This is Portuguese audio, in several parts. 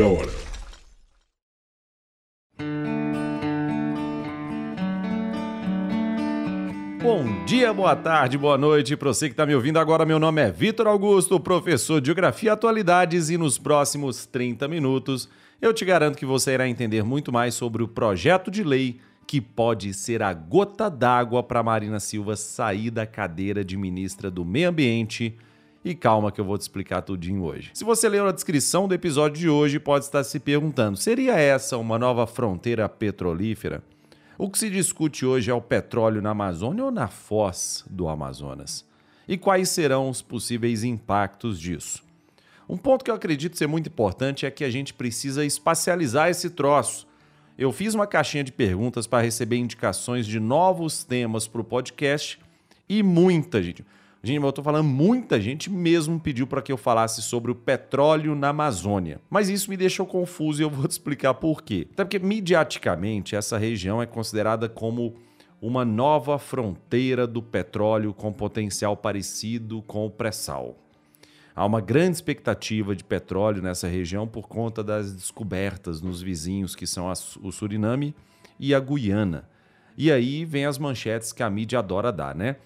meia hora. Bom dia, boa tarde, boa noite para você que está me ouvindo agora. Meu nome é Vitor Augusto, professor de Geografia e Atualidades, e nos próximos 30 minutos eu te garanto que você irá entender muito mais sobre o projeto de lei que pode ser a gota d'água para Marina Silva sair da cadeira de ministra do Meio Ambiente. E calma que eu vou te explicar tudinho hoje. Se você leu a descrição do episódio de hoje, pode estar se perguntando: seria essa uma nova fronteira petrolífera? O que se discute hoje é o petróleo na Amazônia ou na foz do Amazonas? E quais serão os possíveis impactos disso? Um ponto que eu acredito ser muito importante é que a gente precisa espacializar esse troço. Eu fiz uma caixinha de perguntas para receber indicações de novos temas para o podcast e muita gente. Gente, eu tô falando, muita gente mesmo pediu para que eu falasse sobre o petróleo na Amazônia. Mas isso me deixou confuso e eu vou te explicar por quê. Até porque, mediaticamente, essa região é considerada como uma nova fronteira do petróleo com potencial parecido com o pré-sal. Há uma grande expectativa de petróleo nessa região por conta das descobertas nos vizinhos, que são o Suriname e a Guiana. E aí vem as manchetes que a mídia adora dar, né?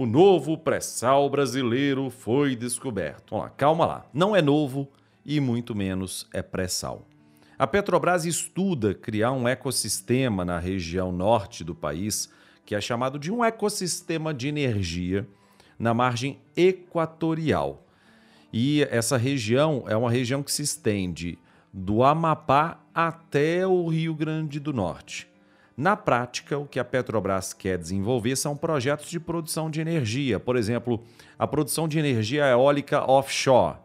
O novo pré-sal brasileiro foi descoberto. Vamos lá, calma lá. Não é novo e muito menos é pré-sal. A Petrobras estuda criar um ecossistema na região norte do país, que é chamado de um ecossistema de energia na margem equatorial. E essa região é uma região que se estende do Amapá até o Rio Grande do Norte. Na prática, o que a Petrobras quer desenvolver são projetos de produção de energia, por exemplo, a produção de energia eólica offshore.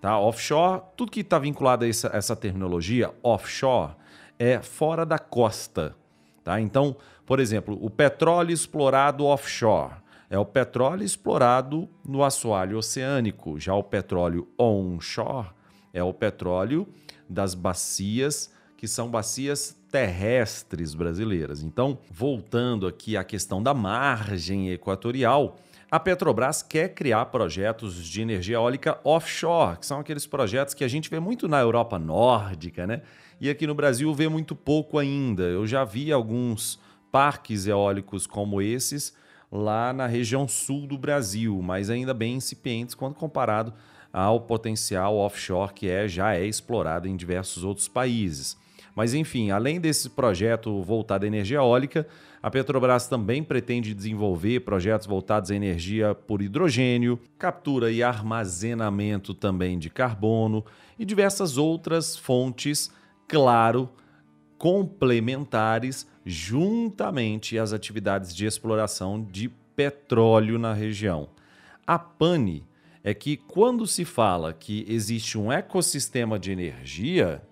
Tá? Offshore, tudo que está vinculado a essa, essa terminologia, offshore, é fora da costa. Tá? Então, por exemplo, o petróleo explorado offshore é o petróleo explorado no assoalho oceânico. Já o petróleo onshore é o petróleo das bacias que são bacias terrestres brasileiras. Então, voltando aqui à questão da margem equatorial, a Petrobras quer criar projetos de energia eólica offshore, que são aqueles projetos que a gente vê muito na Europa nórdica, né? E aqui no Brasil vê muito pouco ainda. Eu já vi alguns parques eólicos como esses lá na região sul do Brasil, mas ainda bem incipientes quando comparado ao potencial offshore que é já é explorado em diversos outros países. Mas enfim, além desse projeto voltado à energia eólica, a Petrobras também pretende desenvolver projetos voltados à energia por hidrogênio, captura e armazenamento também de carbono e diversas outras fontes, claro, complementares juntamente às atividades de exploração de petróleo na região. A pane é que quando se fala que existe um ecossistema de energia,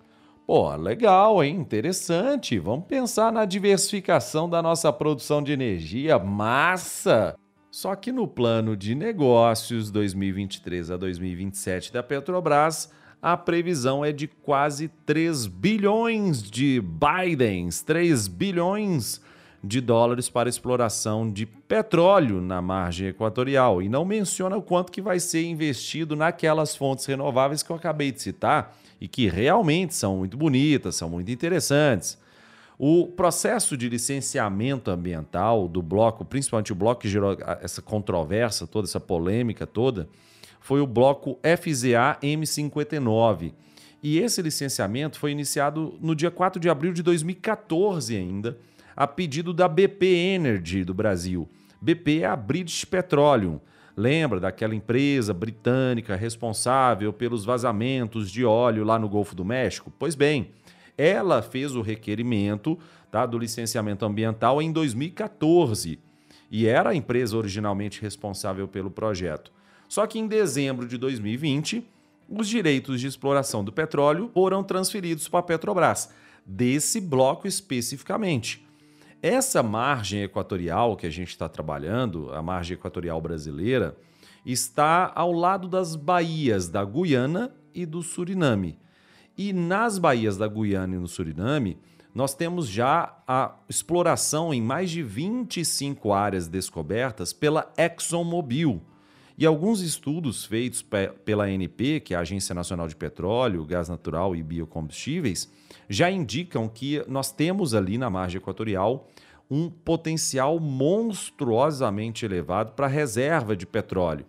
Pô, legal, hein? Interessante. Vamos pensar na diversificação da nossa produção de energia. Massa! Só que no plano de negócios 2023 a 2027 da Petrobras, a previsão é de quase 3 bilhões de Bidens, 3 bilhões de dólares para exploração de petróleo na margem equatorial e não menciona o quanto que vai ser investido naquelas fontes renováveis que eu acabei de citar e que realmente são muito bonitas, são muito interessantes. O processo de licenciamento ambiental do bloco, principalmente o bloco que gerou essa controvérsia toda, essa polêmica toda, foi o bloco FZA M59. E esse licenciamento foi iniciado no dia 4 de abril de 2014 ainda, a pedido da BP Energy do Brasil. BP é a British Petroleum, Lembra daquela empresa britânica responsável pelos vazamentos de óleo lá no Golfo do México? Pois bem, ela fez o requerimento tá, do licenciamento ambiental em 2014 e era a empresa originalmente responsável pelo projeto. Só que em dezembro de 2020, os direitos de exploração do petróleo foram transferidos para a Petrobras, desse bloco especificamente. Essa margem equatorial que a gente está trabalhando, a margem equatorial brasileira, está ao lado das baías da Guiana e do Suriname. E nas baías da Guiana e no Suriname, nós temos já a exploração em mais de 25 áreas descobertas pela ExxonMobil. E alguns estudos feitos pela ANP, que é a Agência Nacional de Petróleo, Gás Natural e Biocombustíveis, já indicam que nós temos ali na margem equatorial um potencial monstruosamente elevado para reserva de petróleo.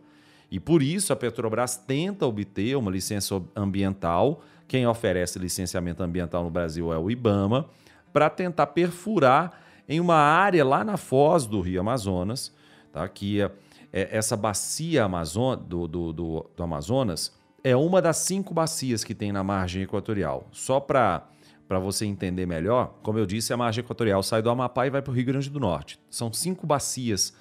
E por isso a Petrobras tenta obter uma licença ambiental. Quem oferece licenciamento ambiental no Brasil é o IBAMA, para tentar perfurar em uma área lá na foz do Rio Amazonas, tá? que é é, essa bacia Amazon, do, do, do, do, Amazonas é uma das cinco bacias que tem na margem equatorial. Só para você entender melhor, como eu disse, a margem equatorial sai do Amapá e vai para o Rio Grande do Norte. São cinco bacias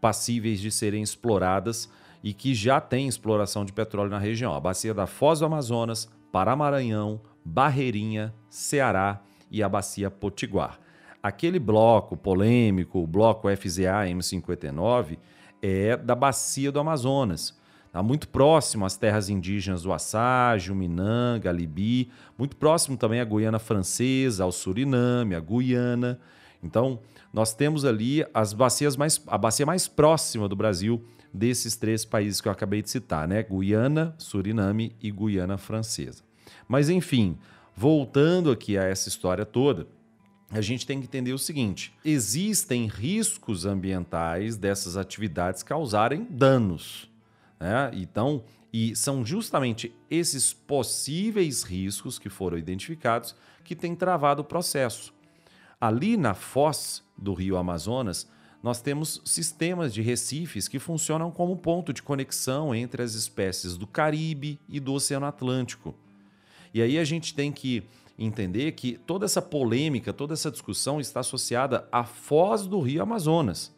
passíveis de serem exploradas e que já tem exploração de petróleo na região. A bacia da Foz do Amazonas, Paramaranhão, Barreirinha, Ceará e a bacia Potiguar. Aquele bloco polêmico, o bloco FZA M59, é da bacia do Amazonas. Está muito próximo às terras indígenas do Asságio, Minanga, Libi, muito próximo também à Guiana Francesa, ao Suriname, à Guiana. Então, nós temos ali as bacias mais, a bacia mais próxima do Brasil desses três países que eu acabei de citar, né? Guiana, Suriname e Guiana Francesa. Mas enfim, voltando aqui a essa história toda, a gente tem que entender o seguinte: existem riscos ambientais dessas atividades causarem danos. Né? Então, e são justamente esses possíveis riscos que foram identificados que têm travado o processo. Ali na foz do rio Amazonas, nós temos sistemas de recifes que funcionam como ponto de conexão entre as espécies do Caribe e do Oceano Atlântico. E aí a gente tem que entender que toda essa polêmica, toda essa discussão está associada à foz do rio Amazonas.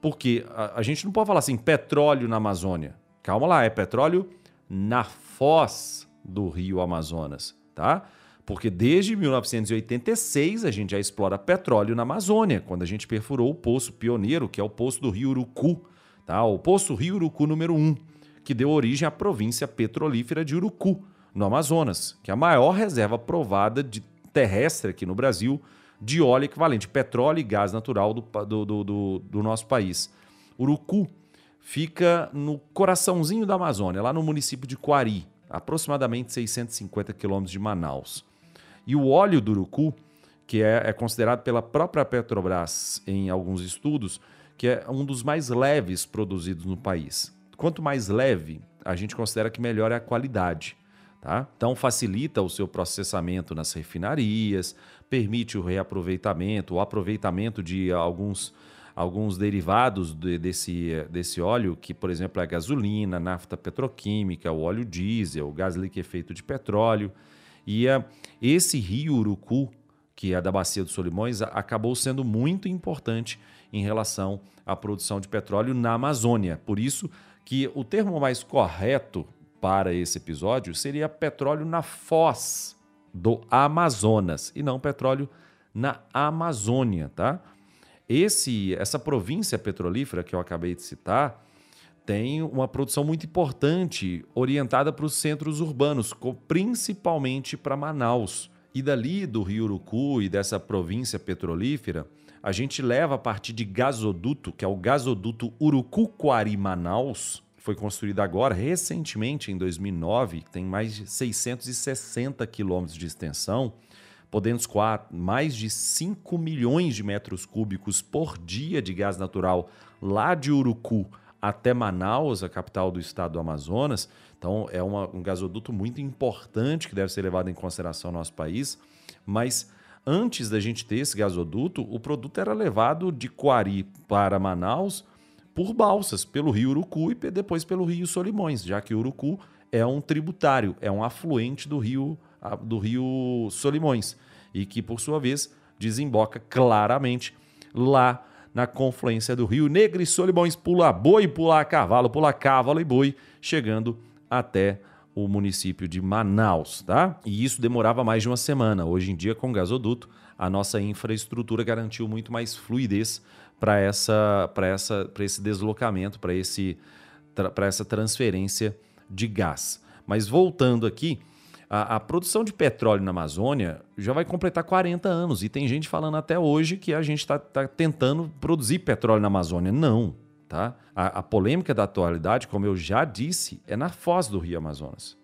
Porque a, a gente não pode falar assim, petróleo na Amazônia. Calma lá, é petróleo na foz do rio Amazonas, tá? Porque desde 1986 a gente já explora petróleo na Amazônia, quando a gente perfurou o poço pioneiro, que é o poço do Rio Urucu, tá? O poço Rio Urucu número 1, que deu origem à província petrolífera de Urucu no Amazonas, que é a maior reserva provada de terrestre aqui no Brasil de óleo equivalente, petróleo e gás natural do, do, do, do nosso país. Urucu fica no coraçãozinho da Amazônia, lá no município de Quari, aproximadamente 650 quilômetros de Manaus. E o óleo do Urucu, que é, é considerado pela própria Petrobras em alguns estudos, que é um dos mais leves produzidos no país. Quanto mais leve, a gente considera que melhor é a qualidade. Tá? Então facilita o seu processamento nas refinarias, permite o reaproveitamento, o aproveitamento de alguns, alguns derivados de, desse, desse óleo, que, por exemplo, é a gasolina, nafta petroquímica, o óleo diesel, o gás liquefeito de petróleo. E uh, esse rio Urucu, que é da Bacia dos Solimões, acabou sendo muito importante em relação à produção de petróleo na Amazônia. Por isso que o termo mais correto para esse episódio seria petróleo na foz do Amazonas e não petróleo na Amazônia, tá? Esse, essa província petrolífera que eu acabei de citar tem uma produção muito importante orientada para os centros urbanos, principalmente para Manaus. E dali do Rio Urucu e dessa província petrolífera, a gente leva a partir de gasoduto, que é o gasoduto Urucu-Quari-Manaus, foi construída agora, recentemente, em 2009, tem mais de 660 quilômetros de extensão, podendo escoar mais de 5 milhões de metros cúbicos por dia de gás natural lá de Urucu até Manaus, a capital do estado do Amazonas. Então, é uma, um gasoduto muito importante que deve ser levado em consideração no nosso país. Mas antes da gente ter esse gasoduto, o produto era levado de Quari para Manaus por balsas pelo rio Urucu e depois pelo rio Solimões, já que o Urucu é um tributário, é um afluente do rio, do rio Solimões e que, por sua vez, desemboca claramente lá na confluência do Rio Negro e Solimões, pula boi, pula cavalo, pula cavalo e boi, chegando até o município de Manaus, tá? E isso demorava mais de uma semana. Hoje em dia, com gasoduto, a nossa infraestrutura garantiu muito mais fluidez para essa, essa, esse deslocamento, para essa transferência de gás. Mas voltando aqui, a, a, produção de petróleo na Amazônia já vai completar 40 anos e tem gente falando até hoje que a gente está tá tentando produzir petróleo na Amazônia. Não, Tá? A, a polêmica da atualidade, como eu já disse, é na foz do Rio Amazonas.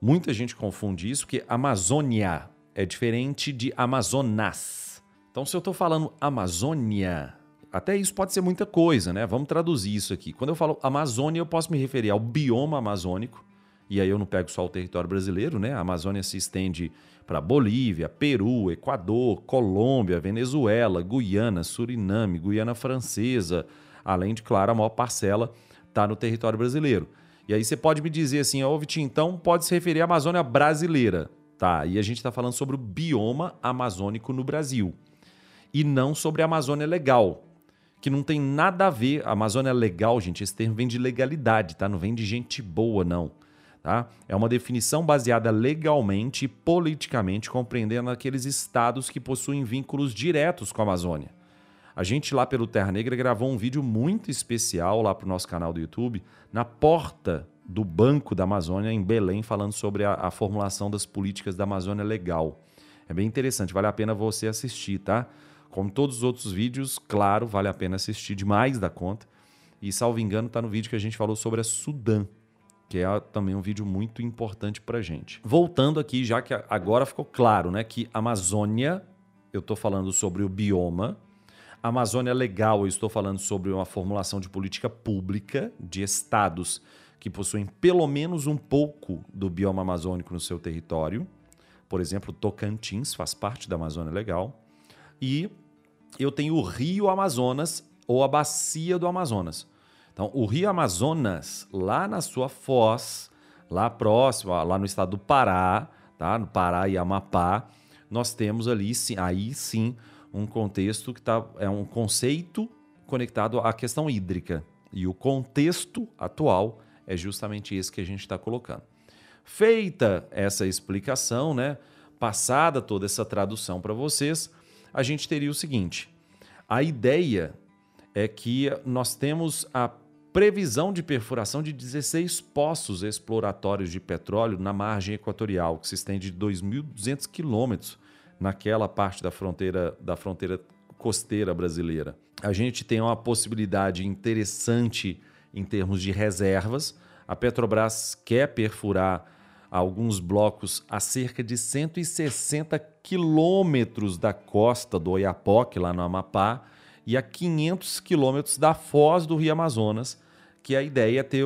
Muita gente confunde isso, porque Amazônia é diferente de Amazonas. Então, se eu estou falando Amazônia, até isso pode ser muita coisa, né? Vamos traduzir isso aqui. Quando eu falo Amazônia, eu posso me referir ao bioma amazônico, e aí eu não pego só o território brasileiro, né? A Amazônia se estende para Bolívia, Peru, Equador, Colômbia, Venezuela, Guiana, Suriname, Guiana Francesa, além de, claro, a maior parcela está no território brasileiro. E aí você pode me dizer assim, ô Vitinho, então pode se referir à Amazônia brasileira. Tá, e a gente está falando sobre o bioma amazônico no Brasil. E não sobre a Amazônia legal, que não tem nada a ver. A Amazônia legal, gente, esse termo vem de legalidade, tá? Não vem de gente boa, não. Tá? É uma definição baseada legalmente e politicamente, compreendendo aqueles estados que possuem vínculos diretos com a Amazônia. A gente lá pelo Terra Negra gravou um vídeo muito especial lá para o nosso canal do YouTube, na porta do Banco da Amazônia, em Belém, falando sobre a, a, formulação das políticas da Amazônia Legal. É bem interessante, vale a pena você assistir, tá? Como todos os outros vídeos, claro, vale a pena assistir demais da conta. E, salvo engano, está no vídeo que a gente falou sobre a Sudã, que é também um vídeo muito importante para gente. Voltando aqui, já que agora ficou claro, né, que Amazônia, eu estou falando sobre o bioma, Amazônia Legal, eu estou falando sobre uma formulação de política pública de estados que possuem pelo menos um pouco do bioma amazônico no seu território. Por exemplo, Tocantins faz parte da Amazônia Legal. E eu tenho o Rio Amazonas ou a Bacia do Amazonas. Então, o Rio Amazonas, lá na sua foz, lá próximo, lá no estado do Pará, tá? no Pará e Amapá, nós temos ali, aí sim, um contexto que tá, é um conceito conectado à questão hídrica. E o contexto atual é justamente esse que a gente está colocando. Feita essa explicação, né, passada toda essa tradução para vocês, a gente teria o seguinte: a ideia é que nós temos a previsão de perfuração de 16 poços exploratórios de petróleo na margem equatorial, que se estende de 2.200 quilômetros naquela parte da fronteira, da fronteira costeira brasileira. A gente tem uma possibilidade interessante em termos de reservas. A Petrobras quer perfurar alguns blocos a cerca de 160 quilômetros da costa do Oiapoque, lá no Amapá, e a 500 quilômetros da foz do Rio Amazonas, que a ideia é ter,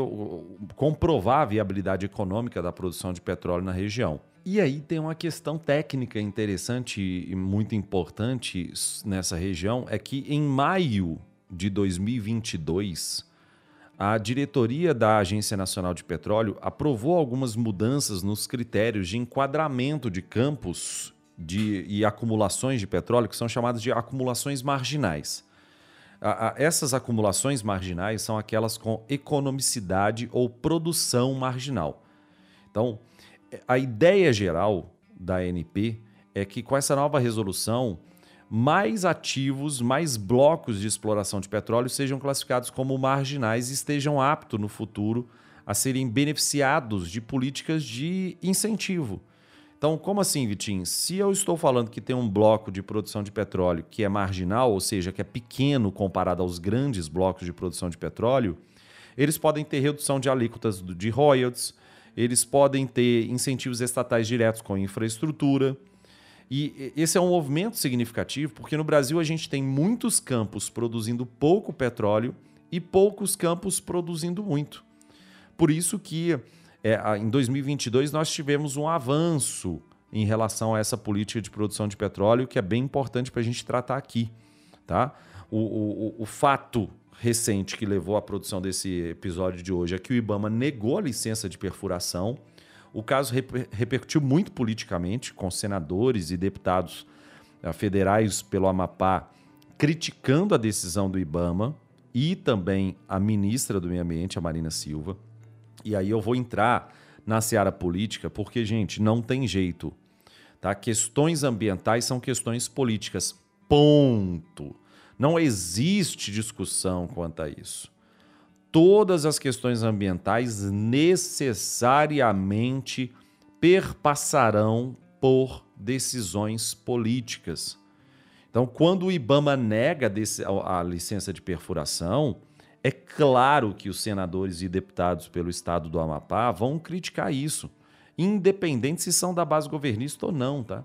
comprovar a viabilidade econômica da produção de petróleo na região. E aí tem uma questão técnica interessante e muito importante nessa região, é que em maio de 2022, a diretoria da Agência Nacional de Petróleo aprovou algumas mudanças nos critérios de enquadramento de campos de, e acumulações de petróleo, que são chamadas de acumulações marginais. A, a, essas acumulações marginais são aquelas com economicidade ou produção marginal. Então, a ideia geral da ANP é que com essa nova resolução, mais ativos, mais blocos de exploração de petróleo sejam classificados como marginais e estejam aptos no futuro a serem beneficiados de políticas de incentivo. Então, como assim, Vitinho? Se eu estou falando que tem um bloco de produção de petróleo que é marginal, ou seja, que é pequeno comparado aos grandes blocos de produção de petróleo, eles podem ter redução de alíquotas de royalties, eles podem ter incentivos estatais diretos com infraestrutura. E esse é um movimento significativo porque no Brasil a gente tem muitos campos produzindo pouco petróleo e poucos campos produzindo muito. Por isso que é, em 2022 nós tivemos um avanço em relação a essa política de produção de petróleo que é bem importante para a gente tratar aqui. Tá? O, o, o fato recente que levou à produção desse episódio de hoje é que o Ibama negou a licença de perfuração. O caso reper repercutiu muito politicamente, com senadores e deputados uh, federais pelo Amapá criticando a decisão do Ibama e também a ministra do Meio Ambiente, a Marina Silva. E aí eu vou entrar na seara política, porque, gente, não tem jeito. Tá? Questões ambientais são questões políticas. Ponto. Não existe discussão quanto a isso. Todas as questões ambientais necessariamente perpassarão por decisões políticas. Então, quando o IBAMA nega a licença de perfuração, É claro que os senadores e deputados pelo estado do Amapá vão criticar isso, independente se são da base governista ou não, tá?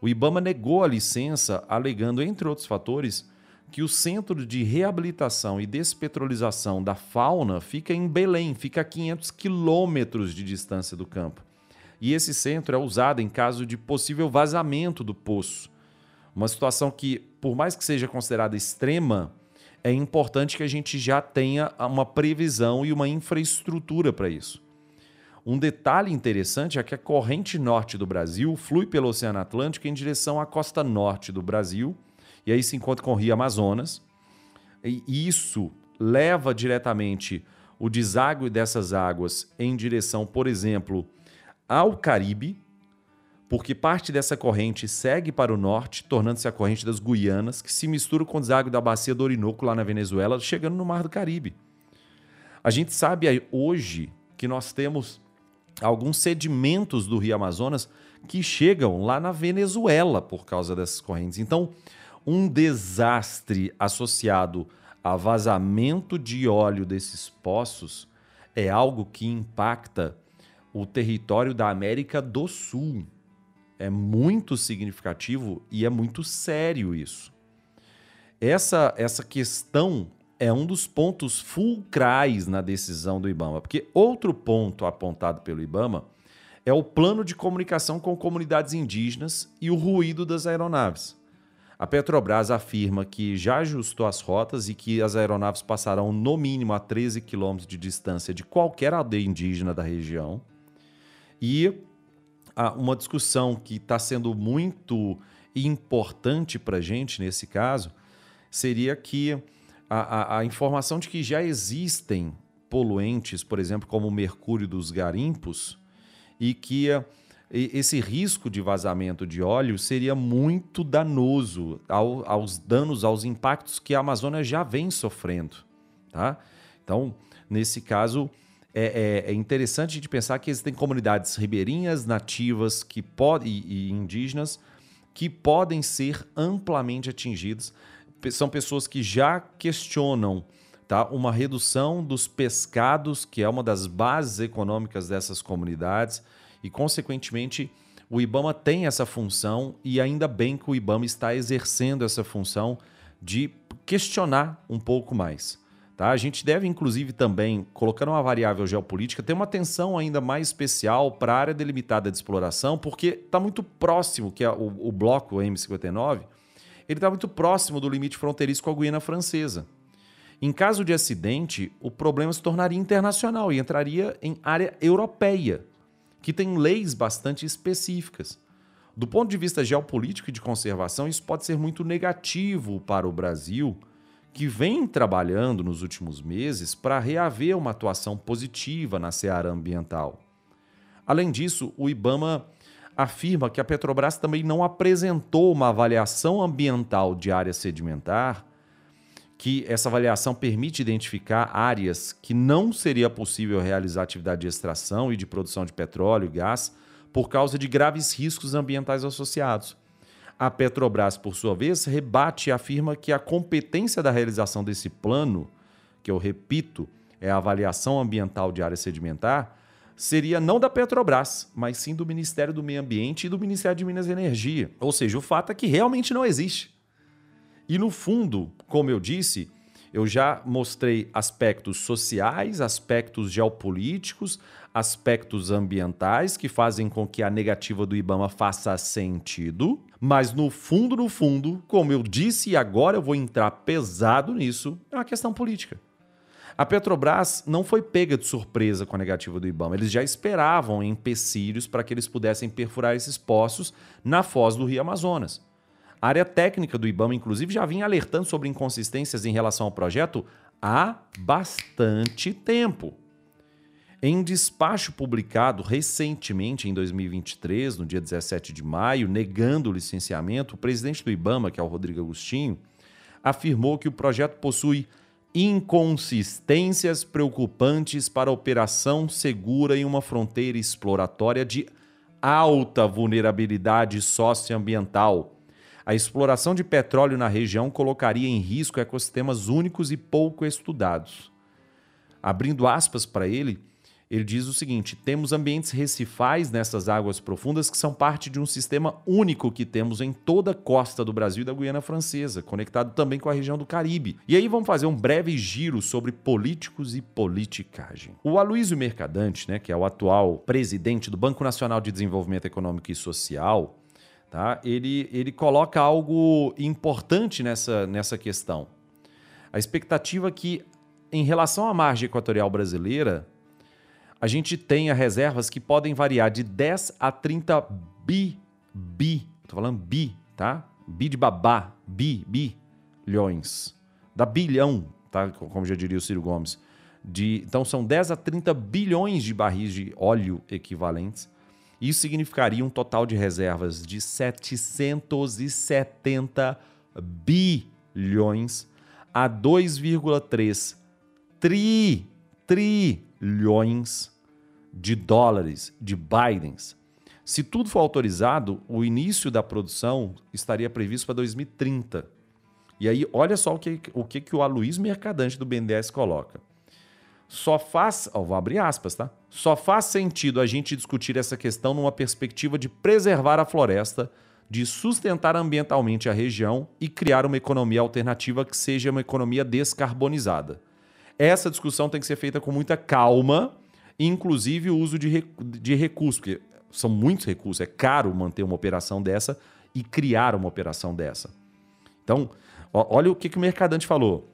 O Ibama negou a licença, alegando, entre outros fatores, que o centro de reabilitação e despetrolização da fauna fica em Belém, fica a 500 quilômetros de distância do campo. E esse centro é usado em caso de possível vazamento do poço. Uma situação que, por mais que seja considerada extrema, é importante que a gente já tenha uma previsão e uma infraestrutura para isso. Um detalhe interessante é que a corrente norte do Brasil flui pelo Oceano Atlântico em direção à costa norte do Brasil, e aí se encontra com o Rio Amazonas. E isso leva diretamente o deságue dessas águas em direção, por exemplo, ao Caribe, porque parte dessa corrente segue para o norte, tornando-se a corrente das Guianas, que se mistura com o deságue da bacia do Orinoco lá na Venezuela, chegando no Mar do Caribe. A gente sabe hoje que nós temos alguns sedimentos do Rio Amazonas que chegam lá na Venezuela por causa dessas correntes. Então, um desastre associado a vazamento de óleo desses poços é algo que impacta o território da América do Sul. É muito significativo e é muito sério isso. Essa, essa questão é um dos pontos fulcrais na decisão do Ibama, porque outro ponto apontado pelo Ibama é o plano de comunicação com comunidades indígenas e o ruído das aeronaves. A Petrobras afirma que já ajustou as rotas e que as aeronaves passarão no mínimo a 13 quilômetros de distância de qualquer aldeia indígena da região. E uma discussão que está sendo muito importante para a gente nesse caso seria que a, a, a informação de que já existem poluentes, por exemplo, como o mercúrio dos garimpos, e que esse risco de vazamento de óleo seria muito danoso ao, aos danos, aos impactos que a Amazônia já vem sofrendo. Tá? Então, nesse caso, é, é, é interessante de pensar que existem comunidades ribeirinhas, nativas que pod e, e indígenas que podem ser amplamente atingidas são pessoas que já questionam tá, uma redução dos pescados, que é uma das bases econômicas dessas comunidades, e, consequentemente, o IBAMA tem essa função e ainda bem que o IBAMA está exercendo essa função de questionar um pouco mais. Tá? A gente deve, inclusive, também, colocando uma variável geopolítica, ter uma atenção ainda mais especial para a área delimitada de exploração, porque está muito próximo, que é o, o bloco M59, ele está muito próximo do limite fronteiriço com a Guiana Francesa. Em caso de acidente, o problema se tornaria internacional e entraria em área europeia, que tem leis bastante específicas. Do ponto de vista geopolítico e de conservação, isso pode ser muito negativo para o Brasil, que vem trabalhando nos últimos meses para reaver uma atuação positiva na seara ambiental. Além disso, o IBAMA afirma que a Petrobras também não apresentou uma avaliação ambiental de área sedimentar, que essa avaliação permite identificar áreas que não seria possível realizar atividade de extração e de produção de petróleo e gás por causa de graves riscos ambientais associados. A Petrobras, por sua vez, rebate e afirma que a competência da realização desse plano, que eu repito, é a avaliação ambiental de área sedimentar, seria não da Petrobras, mas sim do Ministério do Meio Ambiente e do Ministério de Minas e Energia. Ou seja, o fato é que realmente não existe. E no fundo, como eu disse, eu já mostrei aspectos sociais, aspectos geopolíticos, aspectos ambientais que fazem com que a negativa do IBAMA faça sentido, mas no fundo, no fundo, como eu disse e agora eu vou entrar pesado nisso, é uma questão política. A Petrobras não foi pega de surpresa com a negativa do IBAMA. Eles já esperavam empecilhos para que eles pudessem perfurar esses poços na foz do Rio Amazonas. A área técnica do IBAMA, inclusive, já vinha alertando sobre inconsistências em relação ao projeto há bastante tempo. Em despacho publicado recentemente, em 2023, no dia 17 de maio, negando o licenciamento, o presidente do IBAMA, que é o Rodrigo Agostinho, afirmou que o projeto possui inconsistências preocupantes para a operação segura em uma fronteira exploratória de alta vulnerabilidade socioambiental, A exploração de petróleo na região colocaria em risco ecossistemas únicos e pouco estudados. Abrindo aspas para ele, ele diz o seguinte: temos ambientes recifais nessas águas profundas que são parte de um sistema único que temos em toda a costa do Brasil e da Guiana Francesa, conectado também com a região do Caribe. E aí vamos fazer um breve giro sobre políticos e politicagem. O Aloysio Mercadante, né, que é o atual presidente do Banco Nacional de Desenvolvimento Econômico e Social, tá? ele, ele coloca algo importante nessa, nessa questão. A expectativa é que, em relação à margem equatorial brasileira, a gente tenha reservas que podem variar de 10 a 30 bi, bi, tô falando bi, tá? Bi de babá, bi, bilhões. Da bilhão, tá? Como já diria o Ciro Gomes. De, então são 10 a 30 bilhões de barris de óleo equivalentes. Isso significaria um total de reservas de 770 bilhões a 2,3 tri, trilhões de dólares de Bidens. Se tudo for autorizado, o início da produção estaria previsto para 2030. E aí, olha só o que o, que, que o Aloysio Mercadante do BNDES coloca. Só faz, vou abrir aspas, tá? Só faz sentido a gente discutir essa questão numa perspectiva de preservar a floresta, de sustentar ambientalmente a região e criar uma economia alternativa que seja uma economia descarbonizada. Essa discussão tem que ser feita com muita calma inclusive o uso de, de recursos, porque são muitos recursos, é caro manter uma operação dessa e criar uma operação dessa. Então, ó, olha o que, que o Mercadante falou.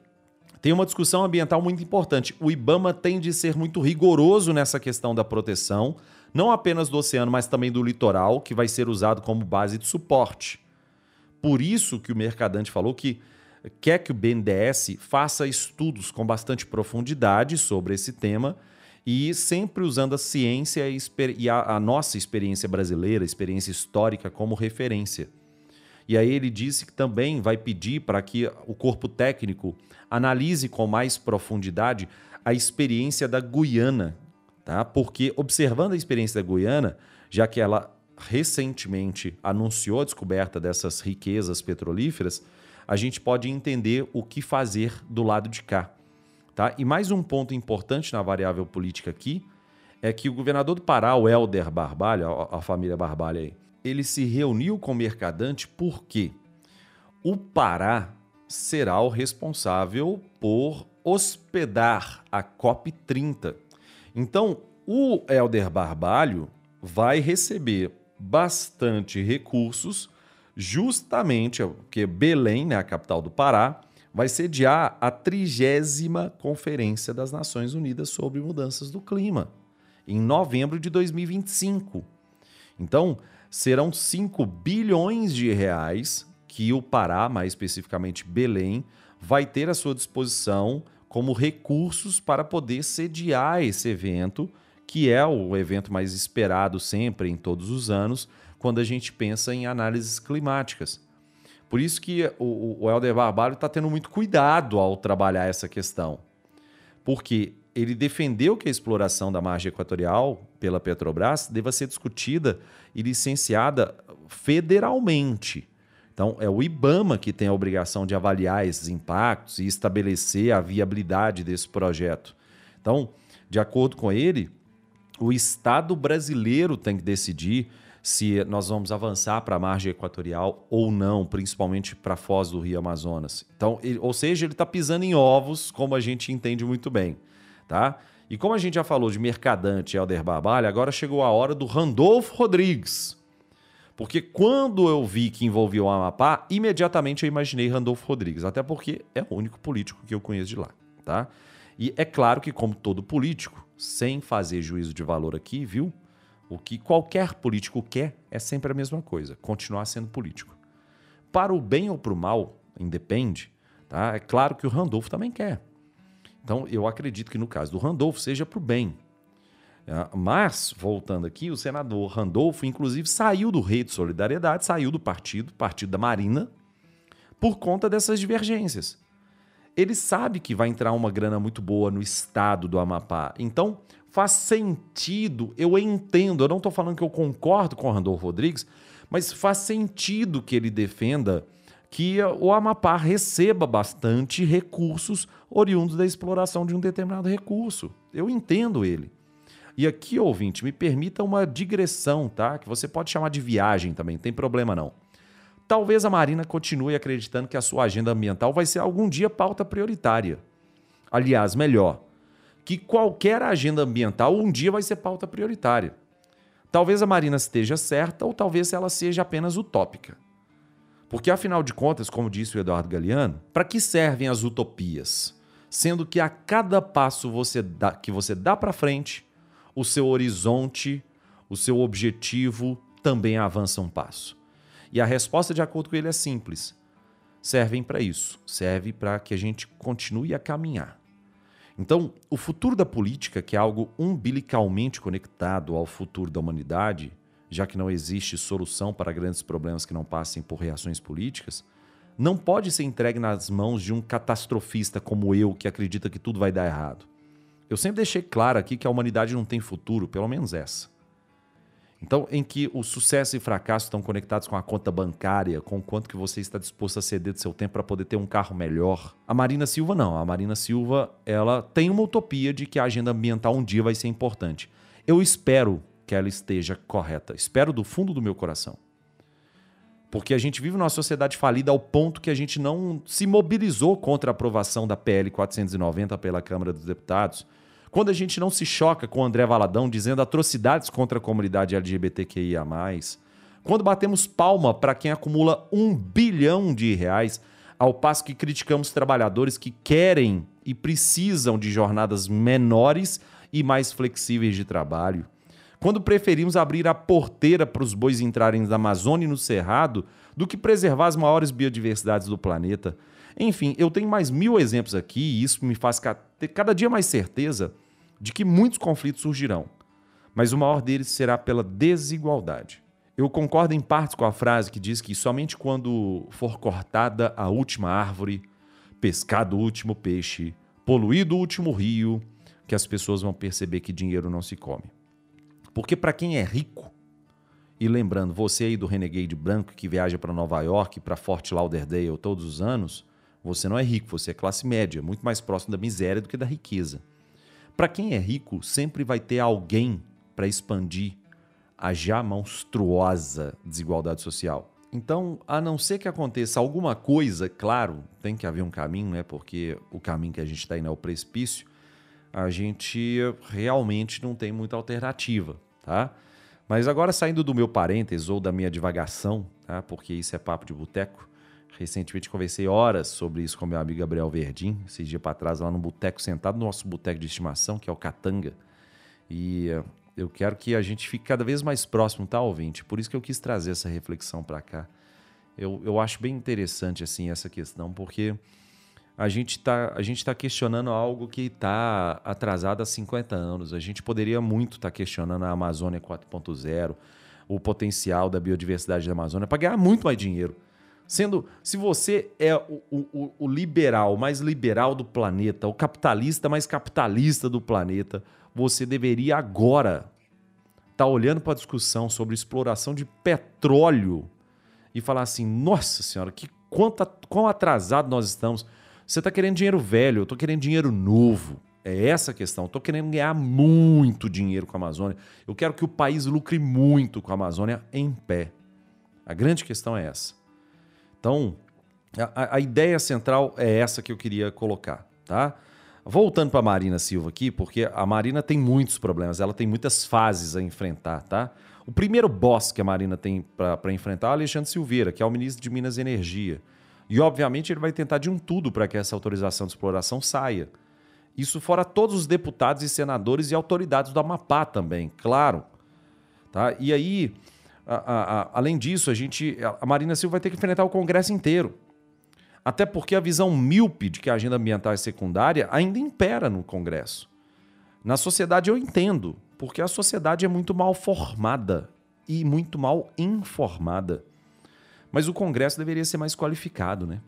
Tem uma discussão ambiental muito importante. O IBAMA tem de ser muito rigoroso nessa questão da proteção, não apenas do oceano, mas também do litoral, que vai ser usado como base de suporte. Por isso que o Mercadante falou que quer que o BNDES faça estudos com bastante profundidade sobre esse tema e sempre usando a ciência e a, a nossa experiência brasileira, experiência histórica como referência. E aí ele disse que também vai pedir para que o corpo técnico analise com mais profundidade a experiência da Guiana, tá? Porque observando a experiência da Guiana, já que ela recentemente anunciou a descoberta dessas riquezas petrolíferas, a gente pode entender o que fazer do lado de cá. Tá? E mais um ponto importante na variável política aqui é que o governador do Pará, o Helder Barbalho, a, família Barbalho aí, ele se reuniu com o Mercadante porque o Pará será o responsável por hospedar a COP30. Então, o Helder Barbalho vai receber bastante recursos, justamente porque Belém, né, a capital do Pará, vai sediar a trigésima Conferência das Nações Unidas sobre Mudanças do Clima, em novembro de 2025. Então, serão 5 bilhões de reais que o Pará, mais especificamente Belém, vai ter à sua disposição como recursos para poder sediar esse evento, que é o evento mais esperado sempre em todos os anos, quando a gente pensa em análises climáticas. Por isso que o, Helder Barbalho está tendo muito cuidado ao trabalhar essa questão. Porque ele defendeu que a exploração da margem equatorial pela Petrobras deva ser discutida e licenciada federalmente. Então, é o IBAMA que tem a obrigação de avaliar esses impactos e estabelecer a viabilidade desse projeto. Então, de acordo com ele, o Estado brasileiro tem que decidir se nós vamos avançar para a margem equatorial ou não, principalmente para a foz do Rio Amazonas. Então, ele, ou seja, ele está pisando em ovos, como a gente entende muito bem. Tá? E como a gente já falou de Mercadante e Helder Barbalho, agora chegou a hora do Randolfo Rodrigues. Porque quando eu vi que envolvia o Amapá, imediatamente eu imaginei Randolfo Rodrigues, até porque é o único político que eu conheço de lá. Tá? E é claro que, como todo político, sem fazer juízo de valor aqui, viu? O que qualquer político quer é sempre a mesma coisa: continuar sendo político. Para o bem ou para o mal, independe, tá? é claro que o Randolfo também quer. Então, eu acredito que no caso do Randolfo seja para o bem. É, mas, voltando aqui, o senador Randolfo, inclusive, saiu do Rei de Solidariedade, saiu do partido, partido da Marina, por conta dessas divergências. Ele sabe que vai entrar uma grana muito boa no estado do Amapá. Então, faz sentido, eu entendo, eu não estou falando que eu concordo com o Randolfo Rodrigues, Mas faz sentido que ele defenda que o Amapá receba bastante recursos oriundos da exploração de um determinado recurso. Eu entendo ele. E aqui, ouvinte, me permita uma digressão, tá? Que você pode chamar de viagem também, não tem problema não. Talvez a Marina continue acreditando que a sua agenda ambiental vai ser algum dia pauta prioritária. Aliás, melhor, que qualquer agenda ambiental um dia vai ser pauta prioritária. Talvez a Marina esteja certa ou talvez ela seja apenas utópica. Porque, afinal de contas, como disse o Eduardo Galeano, para que servem as utopias? Sendo que a cada passo você dá, que você dá para frente, o seu horizonte, o seu objetivo também avança um passo. E a resposta, de acordo com ele, é simples: servem para isso, serve para que a gente continue a caminhar. Então, o futuro da política, que é algo umbilicalmente conectado ao futuro da humanidade, já que não existe solução para grandes problemas que não passem por reações políticas, não pode ser entregue nas mãos de um catastrofista como eu que acredita que tudo vai dar errado. Eu sempre deixei claro aqui que a humanidade não tem futuro, pelo menos essa. Então, em que o sucesso e fracasso estão conectados com a conta bancária, com o quanto que você está disposto a ceder do seu tempo para poder ter um carro melhor. A Marina Silva não. A Marina Silva, ela tem uma utopia de que a agenda ambiental um dia vai ser importante. Eu espero que ela esteja correta. Espero do fundo do meu coração. Porque a gente vive numa sociedade falida ao ponto que a gente não se mobilizou contra a aprovação da PL 490 pela Câmara dos Deputados quando a gente não se choca com André Valadão dizendo atrocidades contra a comunidade LGBTQIA. Quando batemos palma para quem acumula um bilhão de reais, ao passo que criticamos trabalhadores que querem e precisam de jornadas menores e mais flexíveis de trabalho. Quando preferimos abrir a porteira para os bois entrarem na Amazônia e no Cerrado do que preservar as maiores biodiversidades do planeta. Enfim, eu tenho mais mil exemplos aqui e isso me faz ter cada dia mais certeza de que muitos conflitos surgirão, mas o maior deles será pela desigualdade. Eu concordo em partes com a frase que diz que somente quando for cortada a última árvore, pescado o último peixe, poluído o último rio, que as pessoas vão perceber que dinheiro não se come. Porque para quem é rico, e lembrando, você aí do Renegade Branco que viaja para Nova York, para Fort Lauderdale todos os anos, você não é rico, você é classe média, muito mais próximo da miséria do que da riqueza. Para quem é rico, sempre vai ter alguém para expandir a já monstruosa desigualdade social. Então, a não ser que aconteça alguma coisa, claro, tem que haver um caminho, né? Porque o caminho que a gente está indo é o precipício, a gente realmente não tem muita alternativa, tá? Mas agora saindo do meu parênteses ou da minha divagação, tá? Porque isso é papo de boteco. Recentemente conversei horas sobre isso com meu amigo Gabriel Verdim, esses dias para trás, lá no boteco, sentado no nosso boteco de estimação, que é o Catanga. E eh, eu quero que a gente fique cada vez mais próximo, tá, ouvinte? Por isso que eu quis trazer essa reflexão para cá. Eu, eu acho bem interessante, assim, essa questão, porque a gente está tá questionando algo que está atrasado há 50 anos. A gente poderia muito estar tá questionando a Amazônia 4.0, o potencial da biodiversidade da Amazônia, para ganhar muito mais dinheiro. Sendo, se você é o, o, o liberal mais liberal do planeta, o capitalista mais capitalista do planeta, você deveria agora estar tá olhando para a discussão sobre exploração de petróleo e falar assim: nossa senhora, que quanto, quão atrasado nós estamos. Você está querendo dinheiro velho, eu estou querendo dinheiro novo. É essa a questão. Estou querendo ganhar muito dinheiro com a Amazônia. Eu quero que o país lucre muito com a Amazônia em pé. A grande questão é essa. Então, a, a ideia central é essa que eu queria colocar, tá? Voltando para Marina Silva aqui, porque a Marina tem muitos problemas, ela tem muitas fases a enfrentar, tá? O primeiro boss que a Marina tem para enfrentar é o Alexandre Silveira, que é o ministro de Minas e Energia. E, obviamente, ele vai tentar de um tudo para que essa autorização de exploração saia. Isso fora todos os deputados e senadores e autoridades do Amapá também, claro. Tá? E aí, a, a, a, além disso, a gente, a Marina Silva vai ter que enfrentar o Congresso inteiro. Até porque a visão míope de que a agenda ambiental é secundária ainda impera no Congresso. Na sociedade eu entendo, porque a sociedade é muito mal formada e muito mal informada. Mas o Congresso deveria ser mais qualificado, né?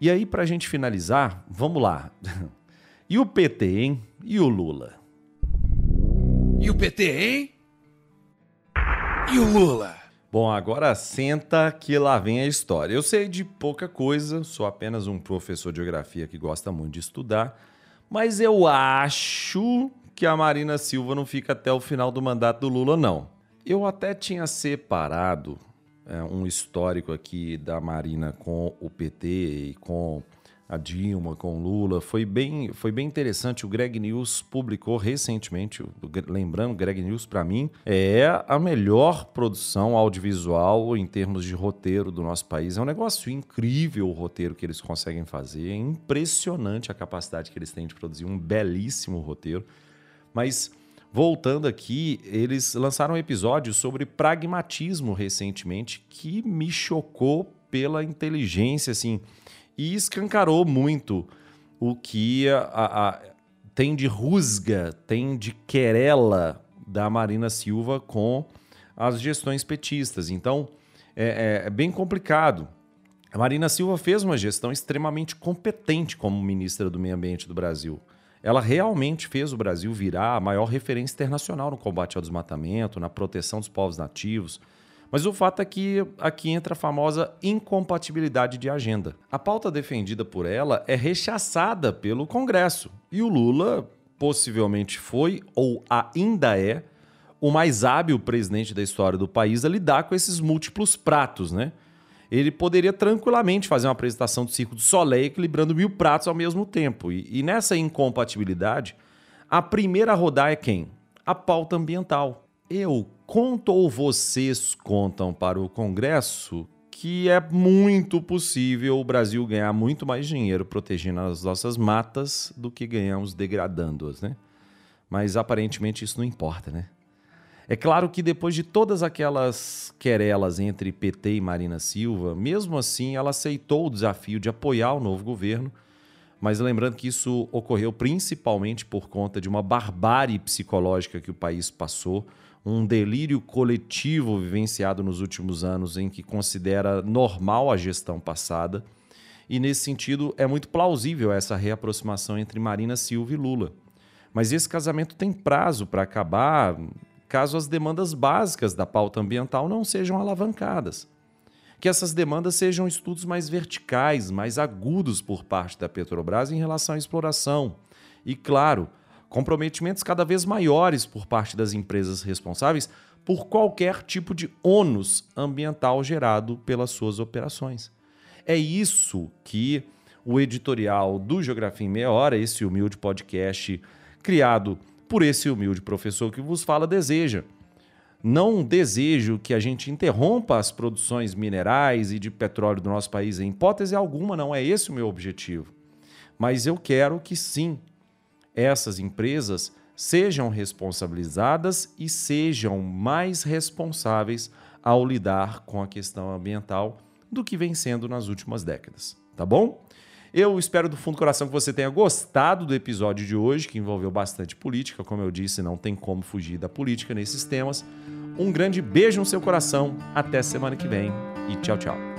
E aí, para a gente finalizar, vamos lá. E o PT, hein? E o Lula? E o PT, hein? E o Lula? Bom, agora senta que lá vem a história. Eu sei de pouca coisa, sou apenas um professor de geografia que gosta muito de estudar, mas eu acho que a Marina Silva não fica até o final do mandato do Lula, não. Eu até tinha separado é, um histórico aqui da Marina com o PT e com a Dilma, com Lula. Foi bem, foi bem interessante. O Greg News publicou recentemente, lembrando, Greg News para mim é a melhor produção audiovisual em termos de roteiro do nosso país. É um negócio incrível o roteiro que eles conseguem fazer. É impressionante a capacidade que eles têm de produzir um belíssimo roteiro. Mas voltando aqui, eles lançaram um episódio sobre pragmatismo recentemente que me chocou pela inteligência, assim e escancarou muito o que a, a, tem de rusga, tem de querela da Marina Silva com as gestões petistas. Então, é, é, é bem complicado. A Marina Silva fez uma gestão extremamente competente como ministra do Meio Ambiente do Brasil. Ela realmente fez o Brasil virar a maior referência internacional no combate ao desmatamento, na proteção dos povos nativos, mas o fato é que aqui entra a famosa incompatibilidade de agenda. A pauta defendida por ela é rechaçada pelo Congresso. E o Lula possivelmente foi, ou ainda é, o mais hábil presidente da história do país a lidar com esses múltiplos pratos, né? Ele poderia tranquilamente fazer uma apresentação do Circo do Soleil equilibrando mil pratos ao mesmo tempo. E, e nessa incompatibilidade, a primeira a rodar é quem? A pauta ambiental. Eu conto ou vocês contam para o Congresso que é muito possível o Brasil ganhar muito mais dinheiro protegendo as nossas matas do que ganhamos degradando-as, né? Mas aparentemente isso não importa, né? É claro que depois de todas aquelas querelas entre PT e Marina Silva, mesmo assim ela aceitou o desafio de apoiar o novo governo, mas lembrando que isso ocorreu principalmente por conta de uma barbárie psicológica que o país passou um delírio coletivo vivenciado nos últimos anos em que considera normal a gestão passada. E nesse sentido, é muito plausível essa reaproximação entre Marina Silva e Lula. Mas esse casamento tem prazo para acabar caso as demandas básicas da pauta ambiental não sejam alavancadas. Que essas demandas sejam estudos mais verticais, mais agudos por parte da Petrobras em relação à exploração. E, claro, comprometimentos cada vez maiores por parte das empresas responsáveis por qualquer tipo de ônus ambiental gerado pelas suas operações. É isso que o editorial do Geografia em Meia Hora, esse humilde podcast criado por esse humilde professor que vos fala, deseja. Não desejo que a gente interrompa as produções minerais e de petróleo do nosso país, em hipótese alguma, não é esse o meu objetivo. Mas eu quero que sim, essas empresas sejam responsabilizadas e sejam mais responsáveis ao lidar com a questão ambiental do que vem sendo nas últimas décadas, tá bom? Eu espero do fundo do coração que você tenha gostado do episódio de hoje, que envolveu bastante política, como eu disse, não tem como fugir da política nesses temas. Um grande beijo no seu coração, até semana que vem e tchau, tchau.